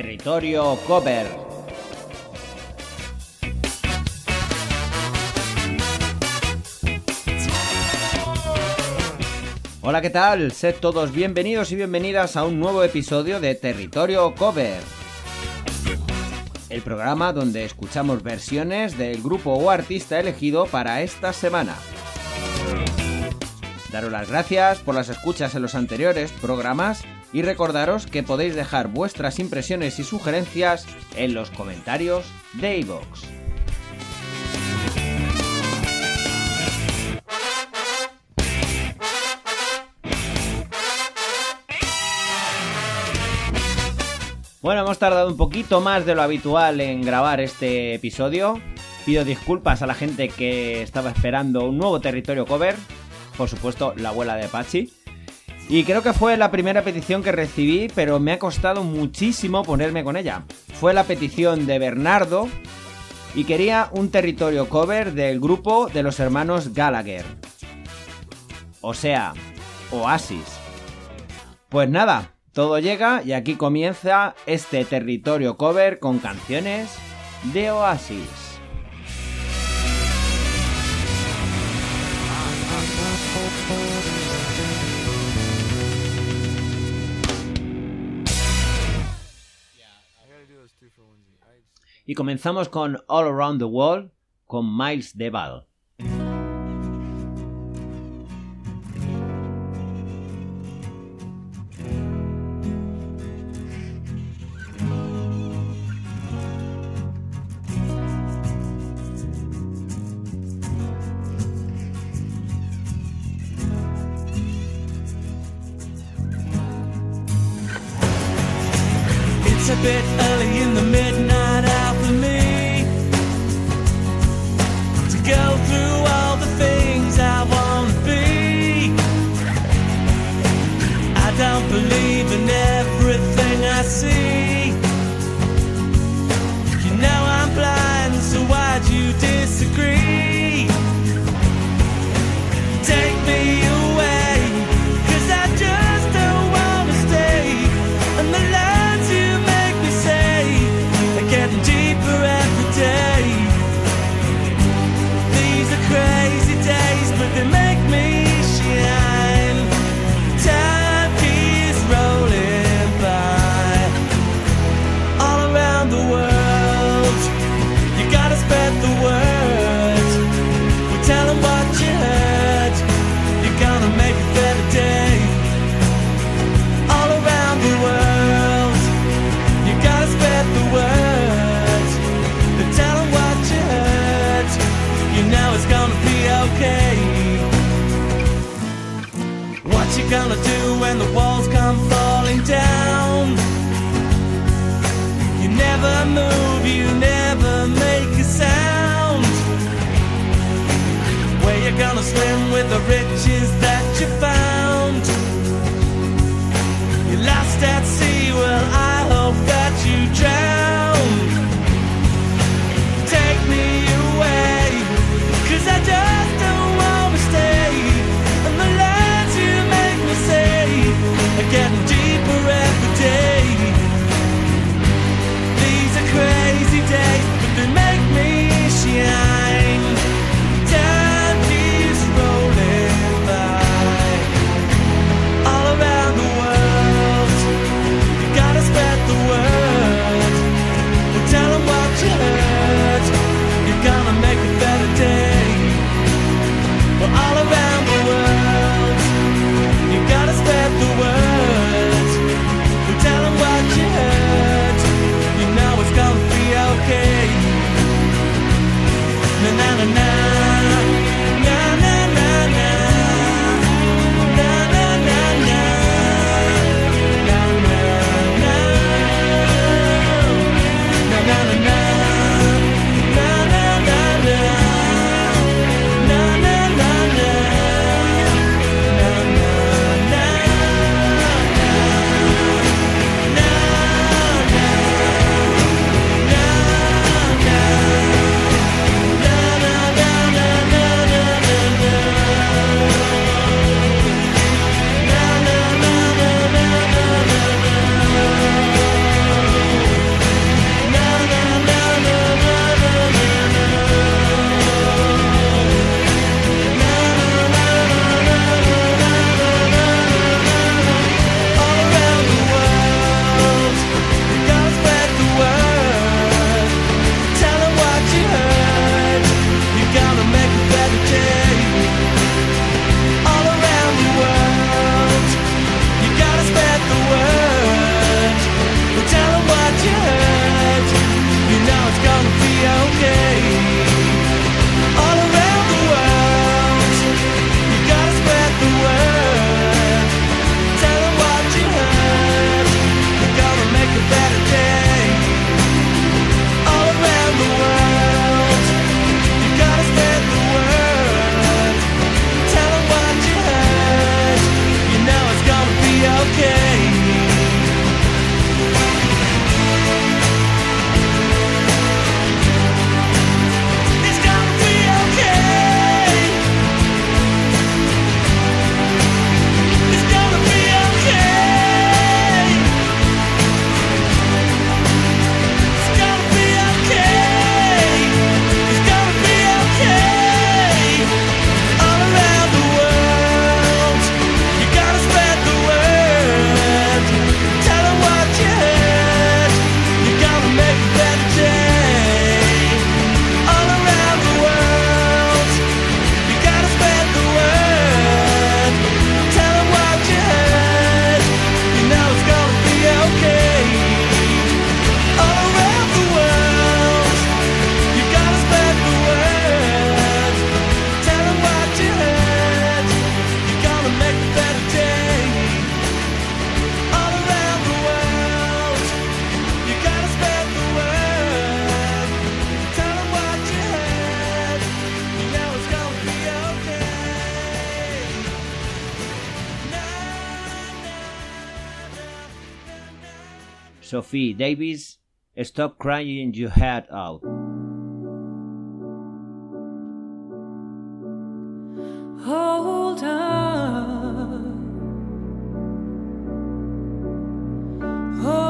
Territorio Cover. Hola, ¿qué tal? Sed todos bienvenidos y bienvenidas a un nuevo episodio de Territorio Cover. El programa donde escuchamos versiones del grupo o artista elegido para esta semana. Daros las gracias por las escuchas en los anteriores programas y recordaros que podéis dejar vuestras impresiones y sugerencias en los comentarios de iVoox. Bueno, hemos tardado un poquito más de lo habitual en grabar este episodio. Pido disculpas a la gente que estaba esperando un nuevo territorio cover. Por supuesto, la abuela de Pachi. Y creo que fue la primera petición que recibí, pero me ha costado muchísimo ponerme con ella. Fue la petición de Bernardo y quería un territorio cover del grupo de los hermanos Gallagher. O sea, Oasis. Pues nada, todo llega y aquí comienza este territorio cover con canciones de Oasis. Y comenzamos con All Around the World con Miles Deval. To What you gonna do when the walls come falling down? You never move, you never make a sound. Where you gonna swim with the riches that you found? You're lost at sea, well, I hope that you drown. Take me away, cause I don't getting deeper every day. These are crazy days, but they make me shine. Davis, Davies, stop crying your head out. Hold on. Hold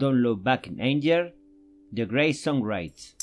Don't Look Back in Anger, The Great Songwriters.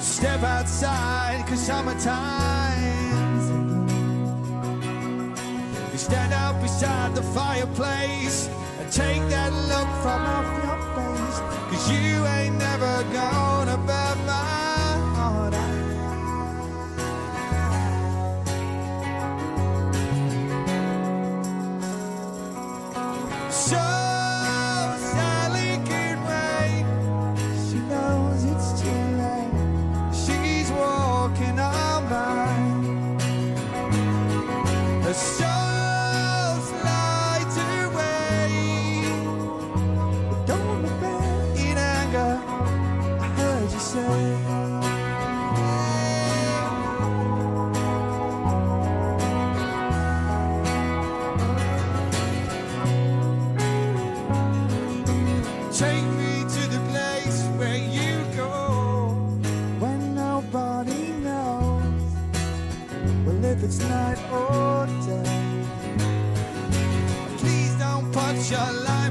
Step outside, cause summertime's You stand out beside the fireplace and take that look from off your face. Cause you ain't never gonna. it's night or day. Please don't put your life.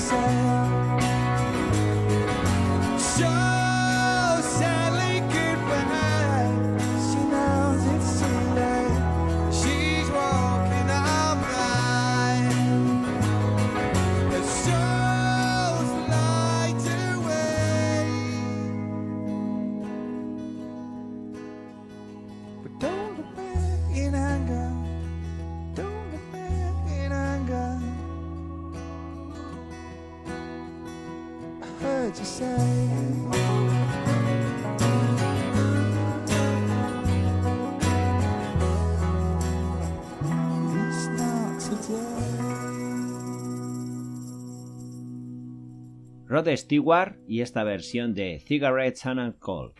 myself. Rod Stewart y esta versión de Cigarettes and Alcohol.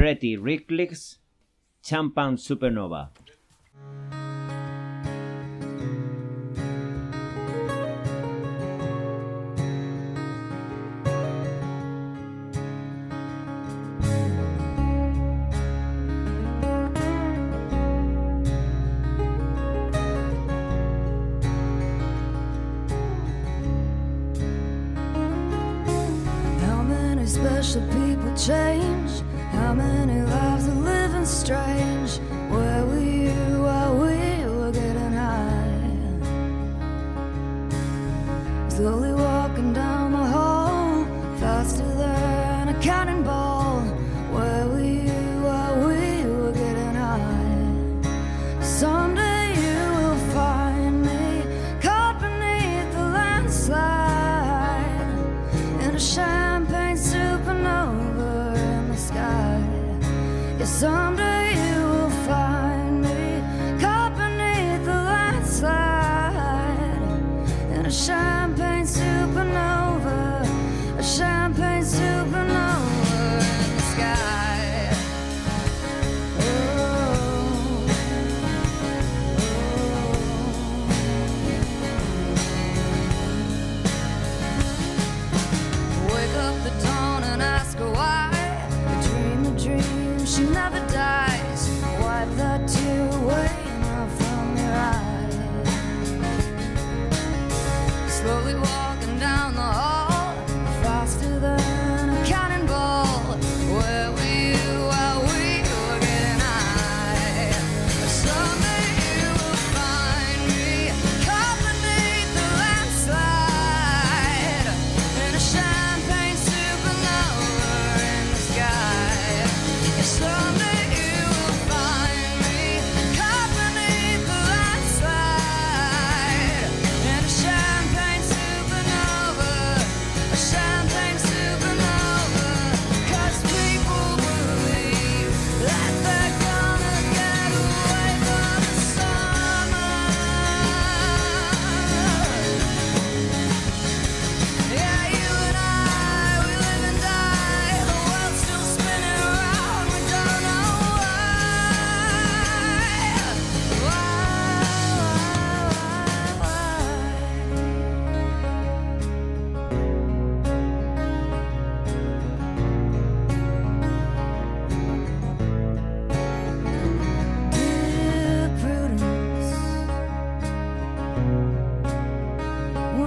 Pretty Reckless, Champagne Supernova. Slowly walking down the hall, faster than a cannonball.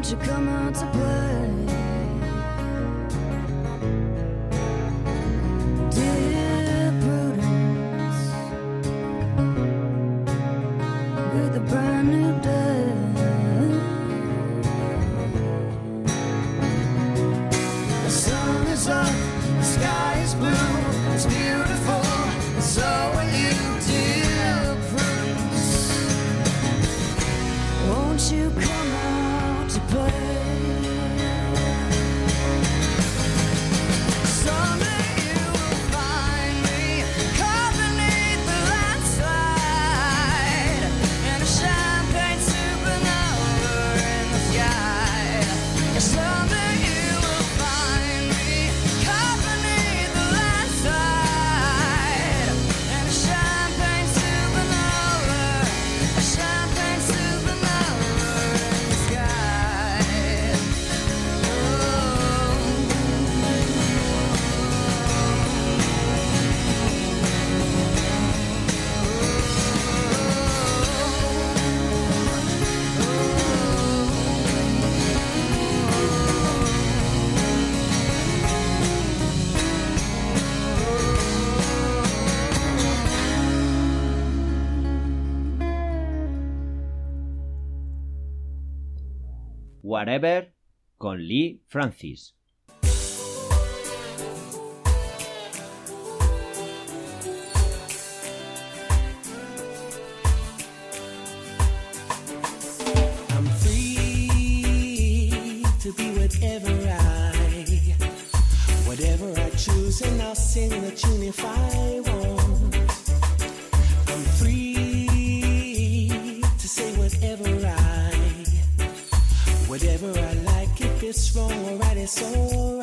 won't you come out to play? Whatever con Lee Francis. I choose and I'll sing the tune if I want. it's wrong, alright, it's alright.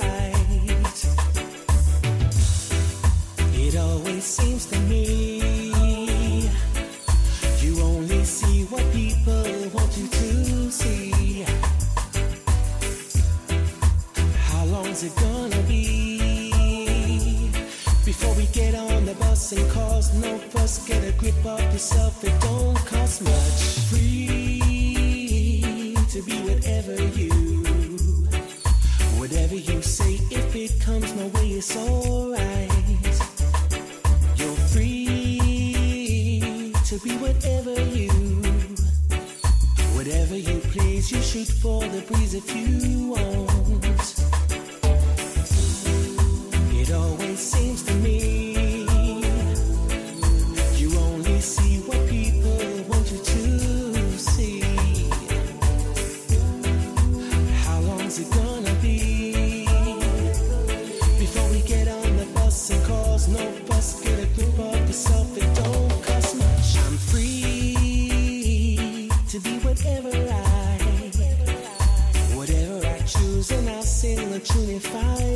Whatever I, choose, and I'll sing the tune if I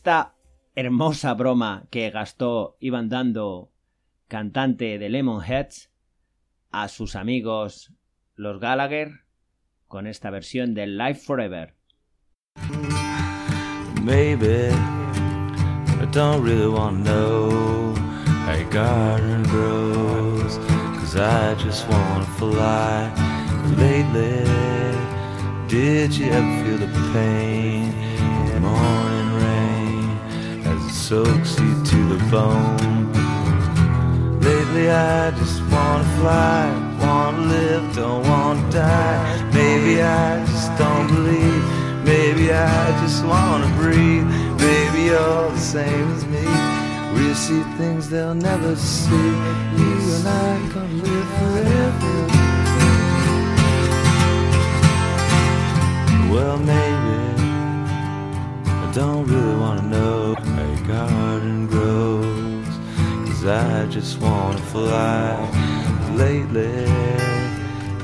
Esta hermosa broma que gastó Ivan Dando, cantante de Lemonheads, a sus amigos los Gallagher con esta versión de Life Forever. Cause I just fly. Did you ever feel the pain in soaks you to the bone? Lately, I just wanna fly, wanna live, don't wanna die. Maybe I just don't believe. Maybe I just wanna breathe. Maybe you're the same as me. We'll see things they'll never see. You and I gonna live forever. Well, maybe I don't really wanna know garden grows. Cause I just wanna fly. Lately,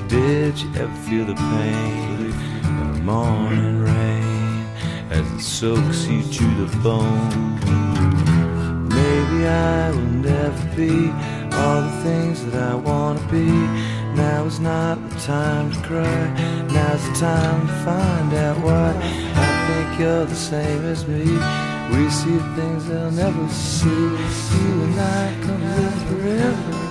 did you ever feel the pain in the morning rain as it soaks you to the bone? Maybe I will never be all the things that I wanna be. Now is not the time to cry. Now's the time to find out why. I think you're the same as me. We see things they'll never see. You and I can live forever.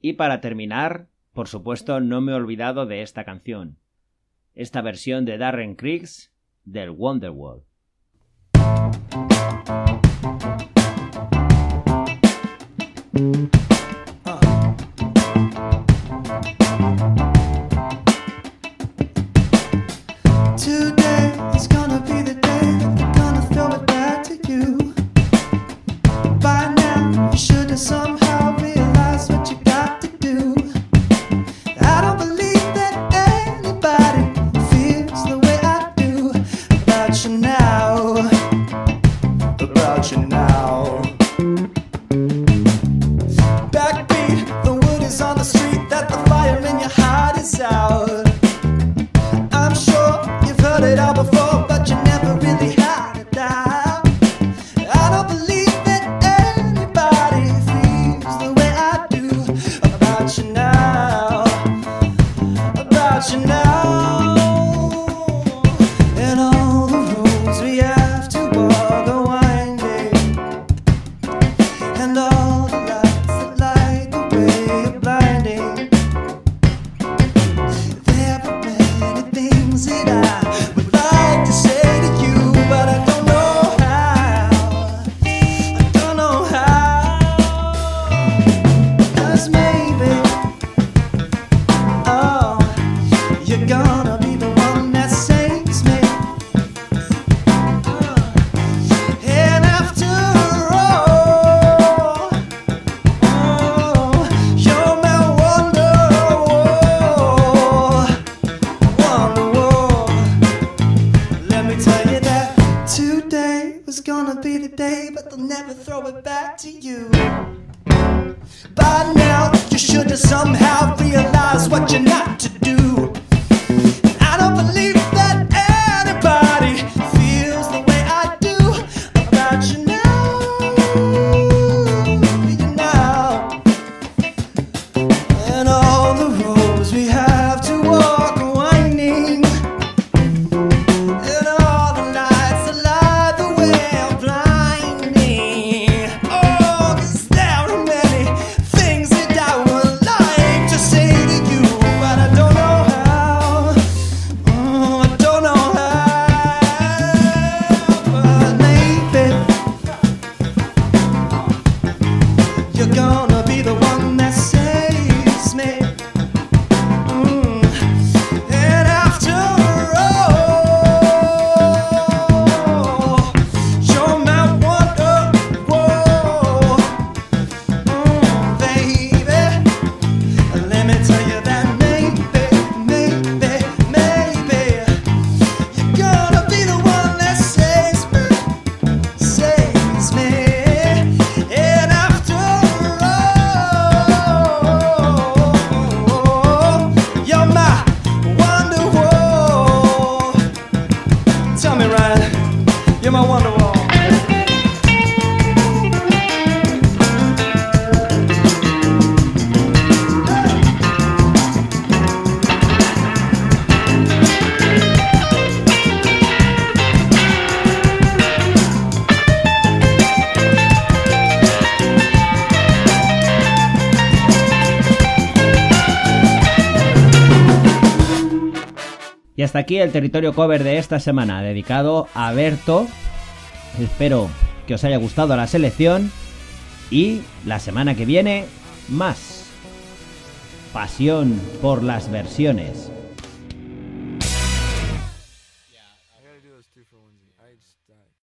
Y para terminar, por supuesto, no me he olvidado de esta canción. Esta versión de Darren Criggs del Wonderworld. Thank. now. You should have somehow realized what you're not to do. aquí el territorio cover de esta semana, dedicado a Berto. Espero que os haya gustado la selección. Y la semana que viene, más. Pasión por las versiones.